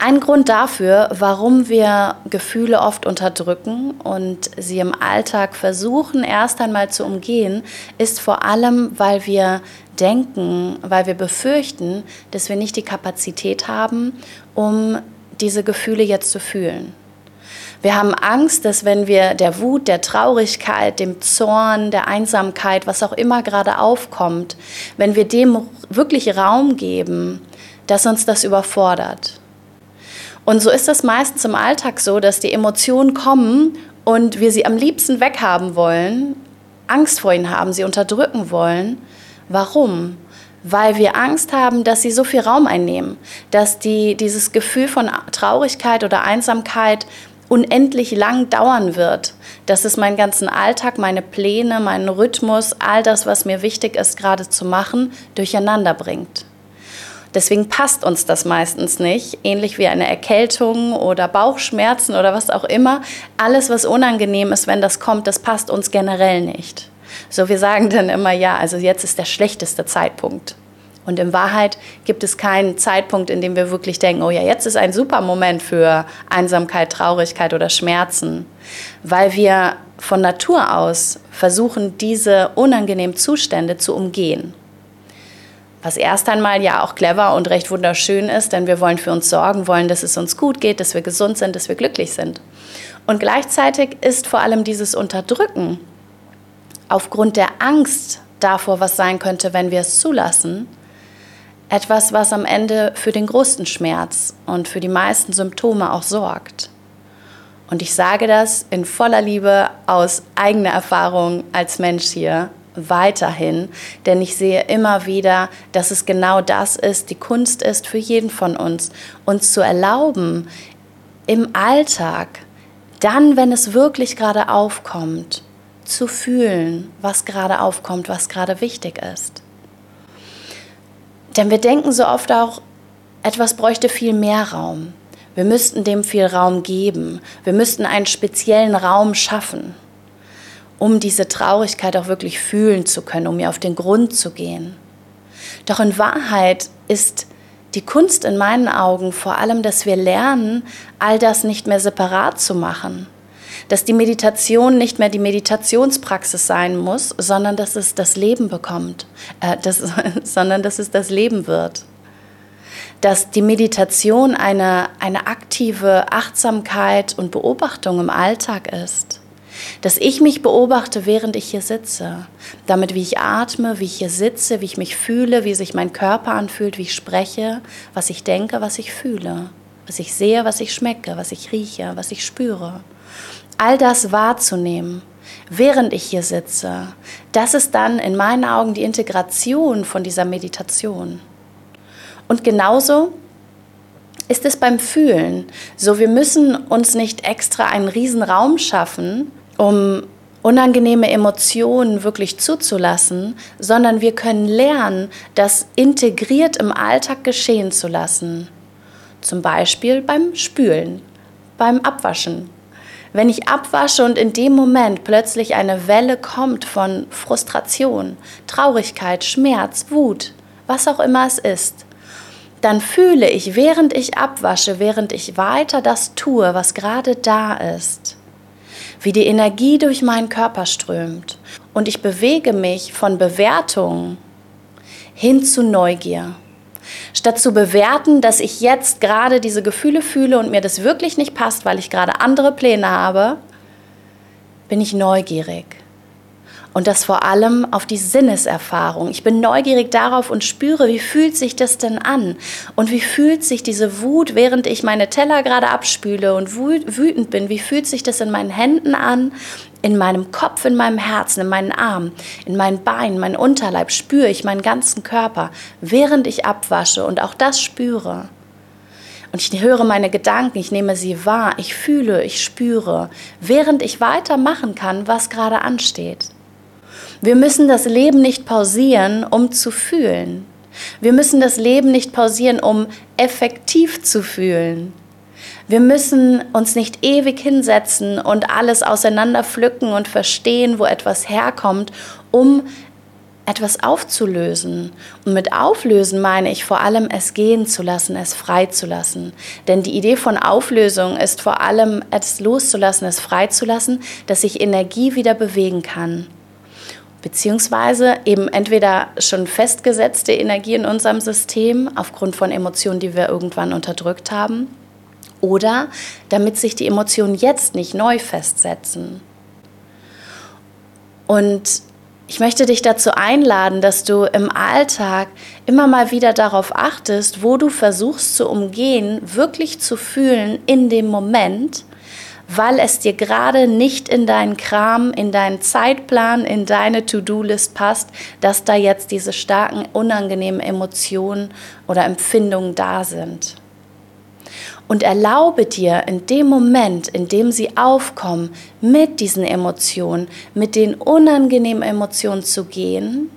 Ein Grund dafür, warum wir Gefühle oft unterdrücken und sie im Alltag versuchen erst einmal zu umgehen, ist vor allem, weil wir denken, weil wir befürchten, dass wir nicht die Kapazität haben, um diese Gefühle jetzt zu fühlen. Wir haben Angst, dass wenn wir der Wut, der Traurigkeit, dem Zorn, der Einsamkeit, was auch immer gerade aufkommt, wenn wir dem wirklich Raum geben, dass uns das überfordert. Und so ist es meistens im Alltag so, dass die Emotionen kommen und wir sie am liebsten weghaben wollen, Angst vor ihnen haben, sie unterdrücken wollen. Warum? Weil wir Angst haben, dass sie so viel Raum einnehmen, dass die, dieses Gefühl von Traurigkeit oder Einsamkeit unendlich lang dauern wird, dass es meinen ganzen Alltag, meine Pläne, meinen Rhythmus, all das, was mir wichtig ist, gerade zu machen, durcheinander bringt. Deswegen passt uns das meistens nicht, ähnlich wie eine Erkältung oder Bauchschmerzen oder was auch immer. Alles, was unangenehm ist, wenn das kommt, das passt uns generell nicht. So, wir sagen dann immer, ja, also jetzt ist der schlechteste Zeitpunkt. Und in Wahrheit gibt es keinen Zeitpunkt, in dem wir wirklich denken, oh ja, jetzt ist ein super Moment für Einsamkeit, Traurigkeit oder Schmerzen, weil wir von Natur aus versuchen, diese unangenehmen Zustände zu umgehen. Was erst einmal ja auch clever und recht wunderschön ist, denn wir wollen für uns sorgen, wollen, dass es uns gut geht, dass wir gesund sind, dass wir glücklich sind. Und gleichzeitig ist vor allem dieses Unterdrücken aufgrund der Angst davor, was sein könnte, wenn wir es zulassen, etwas, was am Ende für den größten Schmerz und für die meisten Symptome auch sorgt. Und ich sage das in voller Liebe aus eigener Erfahrung als Mensch hier weiterhin, denn ich sehe immer wieder, dass es genau das ist, die Kunst ist für jeden von uns, uns zu erlauben, im Alltag, dann, wenn es wirklich gerade aufkommt, zu fühlen, was gerade aufkommt, was gerade wichtig ist. Denn wir denken so oft auch, etwas bräuchte viel mehr Raum. Wir müssten dem viel Raum geben. Wir müssten einen speziellen Raum schaffen um diese Traurigkeit auch wirklich fühlen zu können, um ihr auf den Grund zu gehen. Doch in Wahrheit ist die Kunst in meinen Augen vor allem, dass wir lernen, all das nicht mehr separat zu machen. Dass die Meditation nicht mehr die Meditationspraxis sein muss, sondern dass es das Leben bekommt, äh, das, sondern dass es das Leben wird. Dass die Meditation eine, eine aktive Achtsamkeit und Beobachtung im Alltag ist dass ich mich beobachte, während ich hier sitze. Damit, wie ich atme, wie ich hier sitze, wie ich mich fühle, wie sich mein Körper anfühlt, wie ich spreche, was ich denke, was ich fühle, was ich sehe, was ich schmecke, was ich rieche, was ich spüre. All das wahrzunehmen, während ich hier sitze, das ist dann in meinen Augen die Integration von dieser Meditation. Und genauso ist es beim Fühlen. So, wir müssen uns nicht extra einen riesen Raum schaffen, um unangenehme Emotionen wirklich zuzulassen, sondern wir können lernen, das integriert im Alltag geschehen zu lassen. Zum Beispiel beim Spülen, beim Abwaschen. Wenn ich abwasche und in dem Moment plötzlich eine Welle kommt von Frustration, Traurigkeit, Schmerz, Wut, was auch immer es ist, dann fühle ich, während ich abwasche, während ich weiter das tue, was gerade da ist, wie die Energie durch meinen Körper strömt und ich bewege mich von Bewertung hin zu Neugier. Statt zu bewerten, dass ich jetzt gerade diese Gefühle fühle und mir das wirklich nicht passt, weil ich gerade andere Pläne habe, bin ich neugierig. Und das vor allem auf die Sinneserfahrung. Ich bin neugierig darauf und spüre, wie fühlt sich das denn an? Und wie fühlt sich diese Wut, während ich meine Teller gerade abspüle und wütend bin, wie fühlt sich das in meinen Händen an, in meinem Kopf, in meinem Herzen, in meinen Armen, in meinen Beinen, meinen Unterleib? Spüre ich meinen ganzen Körper, während ich abwasche und auch das spüre. Und ich höre meine Gedanken, ich nehme sie wahr, ich fühle, ich spüre, während ich weitermachen kann, was gerade ansteht. Wir müssen das Leben nicht pausieren, um zu fühlen. Wir müssen das Leben nicht pausieren, um effektiv zu fühlen. Wir müssen uns nicht ewig hinsetzen und alles auseinander pflücken und verstehen, wo etwas herkommt, um etwas aufzulösen. Und mit auflösen meine ich vor allem, es gehen zu lassen, es frei zu lassen. Denn die Idee von Auflösung ist vor allem, es loszulassen, es frei zu lassen, dass sich Energie wieder bewegen kann. Beziehungsweise eben entweder schon festgesetzte Energie in unserem System aufgrund von Emotionen, die wir irgendwann unterdrückt haben, oder damit sich die Emotionen jetzt nicht neu festsetzen. Und ich möchte dich dazu einladen, dass du im Alltag immer mal wieder darauf achtest, wo du versuchst zu umgehen, wirklich zu fühlen in dem Moment, weil es dir gerade nicht in deinen Kram, in deinen Zeitplan, in deine To-Do-List passt, dass da jetzt diese starken, unangenehmen Emotionen oder Empfindungen da sind und erlaube dir in dem Moment, in dem sie aufkommen, mit diesen Emotionen, mit den unangenehmen Emotionen zu gehen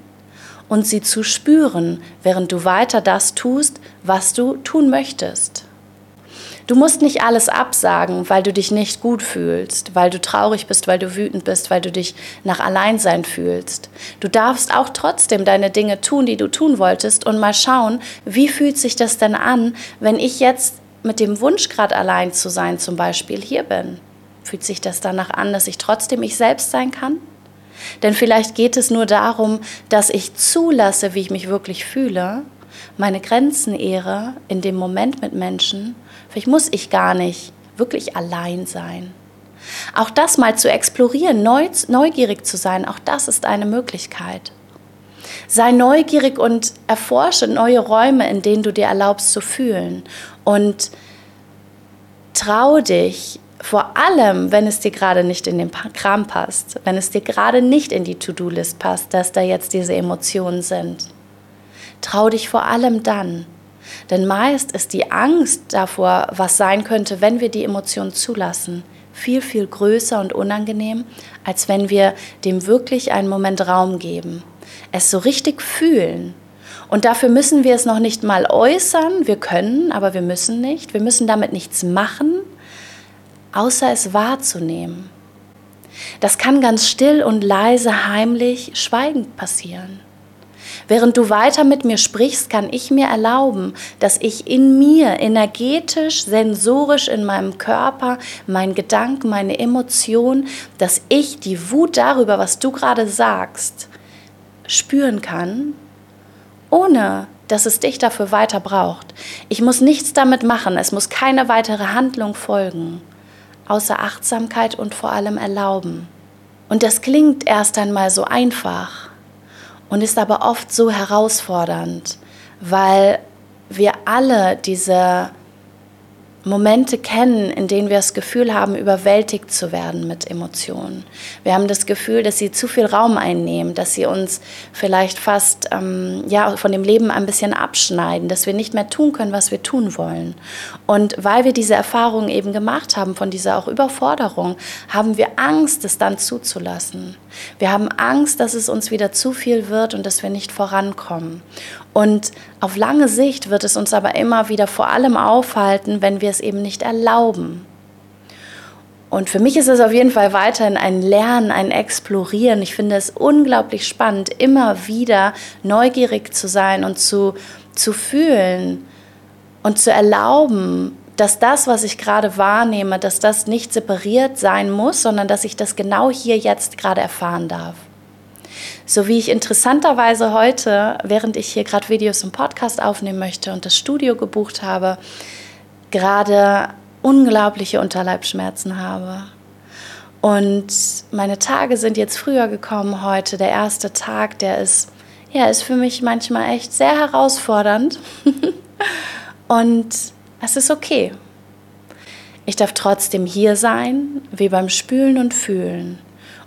und sie zu spüren, während du weiter das tust, was du tun möchtest. Du musst nicht alles absagen, weil du dich nicht gut fühlst, weil du traurig bist, weil du wütend bist, weil du dich nach Alleinsein fühlst. Du darfst auch trotzdem deine Dinge tun, die du tun wolltest und mal schauen, wie fühlt sich das denn an, wenn ich jetzt mit dem Wunsch, gerade allein zu sein, zum Beispiel hier bin? Fühlt sich das danach an, dass ich trotzdem ich selbst sein kann? Denn vielleicht geht es nur darum, dass ich zulasse, wie ich mich wirklich fühle, meine Grenzen ehre in dem Moment mit Menschen. Vielleicht muss ich gar nicht wirklich allein sein. Auch das mal zu explorieren, neugierig zu sein, auch das ist eine Möglichkeit. Sei neugierig und erforsche neue Räume, in denen du dir erlaubst zu fühlen. Und trau dich, vor allem, wenn es dir gerade nicht in den Kram passt, wenn es dir gerade nicht in die To-Do-List passt, dass da jetzt diese Emotionen sind. Trau dich vor allem dann. Denn meist ist die Angst davor, was sein könnte, wenn wir die Emotionen zulassen, viel, viel größer und unangenehm, als wenn wir dem wirklich einen Moment Raum geben es so richtig fühlen. Und dafür müssen wir es noch nicht mal äußern. Wir können, aber wir müssen nicht. Wir müssen damit nichts machen, außer es wahrzunehmen. Das kann ganz still und leise, heimlich, schweigend passieren. Während du weiter mit mir sprichst, kann ich mir erlauben, dass ich in mir energetisch, sensorisch in meinem Körper, mein Gedanken, meine Emotion, dass ich die Wut darüber, was du gerade sagst, spüren kann, ohne dass es dich dafür weiter braucht. Ich muss nichts damit machen, es muss keine weitere Handlung folgen, außer Achtsamkeit und vor allem Erlauben. Und das klingt erst einmal so einfach und ist aber oft so herausfordernd, weil wir alle diese Momente kennen, in denen wir das Gefühl haben, überwältigt zu werden mit Emotionen. Wir haben das Gefühl, dass sie zu viel Raum einnehmen, dass sie uns vielleicht fast ähm, ja, von dem Leben ein bisschen abschneiden, dass wir nicht mehr tun können, was wir tun wollen. Und weil wir diese Erfahrung eben gemacht haben, von dieser auch Überforderung, haben wir Angst, es dann zuzulassen. Wir haben Angst, dass es uns wieder zu viel wird und dass wir nicht vorankommen. Und auf lange Sicht wird es uns aber immer wieder vor allem aufhalten, wenn wir es eben nicht erlauben. Und für mich ist es auf jeden Fall weiterhin ein Lernen, ein Explorieren. Ich finde es unglaublich spannend, immer wieder neugierig zu sein und zu, zu fühlen und zu erlauben, dass das, was ich gerade wahrnehme, dass das nicht separiert sein muss, sondern dass ich das genau hier jetzt gerade erfahren darf. So wie ich interessanterweise heute, während ich hier gerade Videos im Podcast aufnehmen möchte und das Studio gebucht habe, gerade unglaubliche Unterleibschmerzen habe. Und meine Tage sind jetzt früher gekommen heute. Der erste Tag, der ist, ja, ist für mich manchmal echt sehr herausfordernd. und es ist okay. Ich darf trotzdem hier sein, wie beim Spülen und Fühlen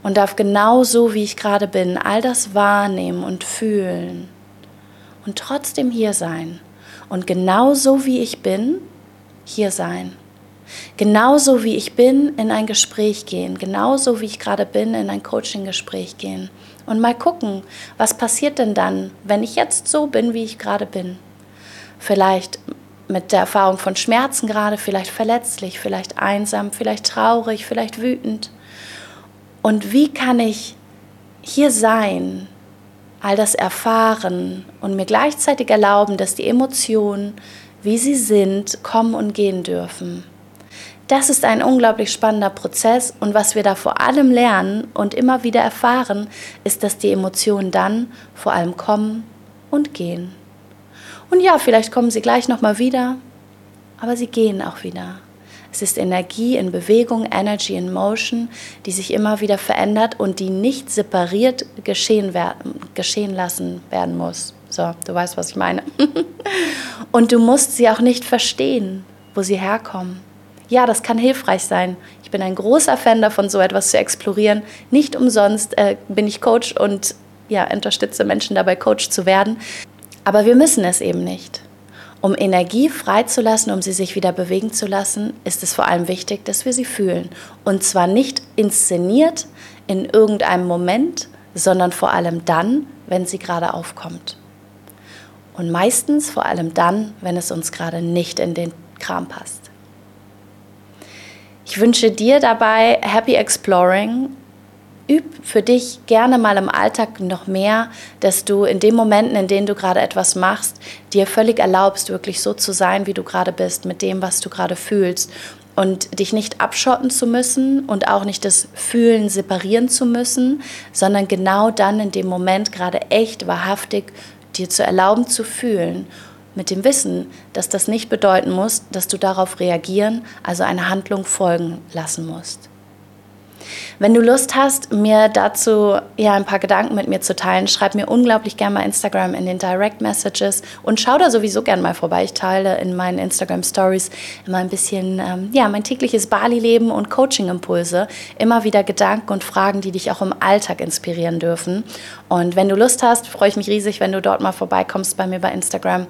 und darf genauso, wie ich gerade bin, all das wahrnehmen und fühlen und trotzdem hier sein und genauso wie ich bin, hier sein. Genauso wie ich bin, in ein Gespräch gehen, genauso wie ich gerade bin, in ein Coaching-Gespräch gehen und mal gucken, was passiert denn dann, wenn ich jetzt so bin, wie ich gerade bin. Vielleicht mit der Erfahrung von Schmerzen gerade, vielleicht verletzlich, vielleicht einsam, vielleicht traurig, vielleicht wütend. Und wie kann ich hier sein, all das erfahren und mir gleichzeitig erlauben, dass die Emotionen, wie sie sind, kommen und gehen dürfen. Das ist ein unglaublich spannender Prozess und was wir da vor allem lernen und immer wieder erfahren, ist, dass die Emotionen dann vor allem kommen und gehen. Und ja, vielleicht kommen sie gleich nochmal wieder, aber sie gehen auch wieder. Es ist Energie in Bewegung, Energy in Motion, die sich immer wieder verändert und die nicht separiert geschehen, werden, geschehen lassen werden muss. So, du weißt, was ich meine. und du musst sie auch nicht verstehen, wo sie herkommen. Ja, das kann hilfreich sein. Ich bin ein großer Fan davon, so etwas zu explorieren. Nicht umsonst äh, bin ich Coach und ja, unterstütze Menschen dabei, Coach zu werden. Aber wir müssen es eben nicht. Um Energie freizulassen, um sie sich wieder bewegen zu lassen, ist es vor allem wichtig, dass wir sie fühlen. Und zwar nicht inszeniert in irgendeinem Moment, sondern vor allem dann, wenn sie gerade aufkommt. Und meistens vor allem dann, wenn es uns gerade nicht in den Kram passt. Ich wünsche dir dabei Happy Exploring üb für dich gerne mal im Alltag noch mehr, dass du in den Momenten, in denen du gerade etwas machst, dir völlig erlaubst, wirklich so zu sein, wie du gerade bist, mit dem, was du gerade fühlst. Und dich nicht abschotten zu müssen und auch nicht das Fühlen separieren zu müssen, sondern genau dann in dem Moment gerade echt, wahrhaftig dir zu erlauben zu fühlen mit dem Wissen, dass das nicht bedeuten muss, dass du darauf reagieren, also eine Handlung folgen lassen musst. Wenn du Lust hast, mir dazu ja ein paar Gedanken mit mir zu teilen, schreib mir unglaublich gerne mal Instagram in den Direct Messages und schau da sowieso gerne mal vorbei. Ich teile in meinen Instagram Stories immer ein bisschen ähm, ja mein tägliches Bali-Leben und Coaching-Impulse, immer wieder Gedanken und Fragen, die dich auch im Alltag inspirieren dürfen. Und wenn du Lust hast, freue ich mich riesig, wenn du dort mal vorbeikommst bei mir bei Instagram.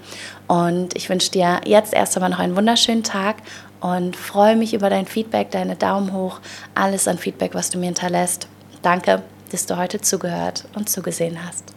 Und ich wünsche dir jetzt erst einmal noch einen wunderschönen Tag und freue mich über dein Feedback, deine Daumen hoch, alles an Feedback, was du mir hinterlässt. Danke, dass du heute zugehört und zugesehen hast.